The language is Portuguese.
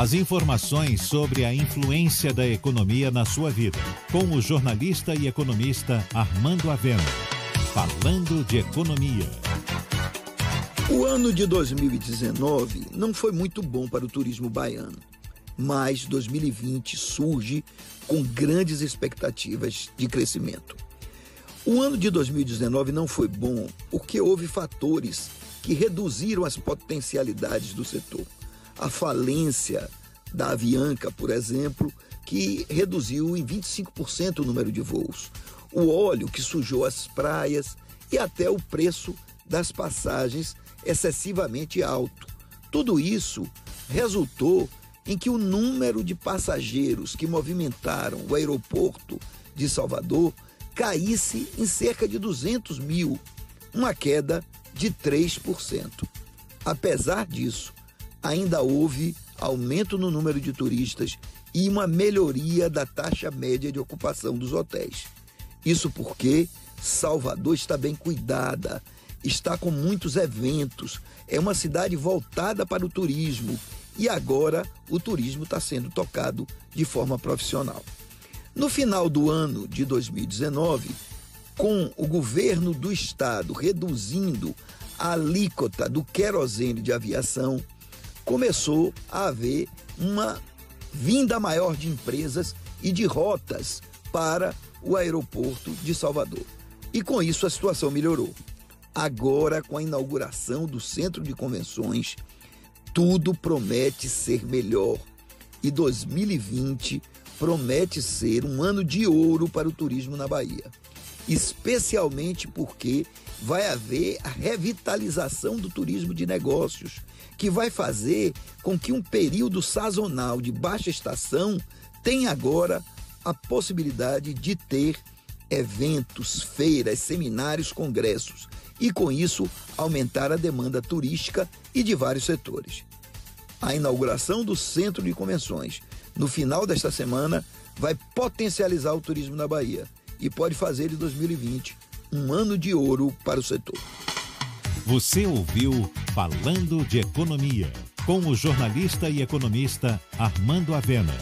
As informações sobre a influência da economia na sua vida, com o jornalista e economista Armando Avena. Falando de economia. O ano de 2019 não foi muito bom para o turismo baiano, mas 2020 surge com grandes expectativas de crescimento. O ano de 2019 não foi bom porque houve fatores que reduziram as potencialidades do setor a falência da Avianca, por exemplo, que reduziu em 25% o número de voos, o óleo que sujou as praias e até o preço das passagens excessivamente alto. Tudo isso resultou em que o número de passageiros que movimentaram o aeroporto de Salvador caísse em cerca de 200 mil, uma queda de 3%. Apesar disso, ainda houve aumento no número de turistas e uma melhoria da taxa média de ocupação dos hotéis. Isso porque Salvador está bem cuidada, está com muitos eventos, é uma cidade voltada para o turismo e agora o turismo está sendo tocado de forma profissional. No final do ano de 2019, com o governo do estado reduzindo a alíquota do querosene de aviação, começou a haver uma vinda maior de empresas e de rotas para o aeroporto de Salvador. E com isso a situação melhorou. Agora, com a inauguração do centro de convenções, tudo promete ser melhor. E 2020 promete ser um ano de ouro para o turismo na Bahia. Especialmente porque vai haver a revitalização do turismo de negócios, que vai fazer com que um período sazonal de baixa estação tenha agora a possibilidade de ter eventos, feiras, seminários, congressos e, com isso, aumentar a demanda turística e de vários setores. A inauguração do Centro de Convenções no final desta semana vai potencializar o turismo na Bahia e pode fazer de 2020 um ano de ouro para o setor. Você ouviu Falando de Economia, com o jornalista e economista Armando Avena.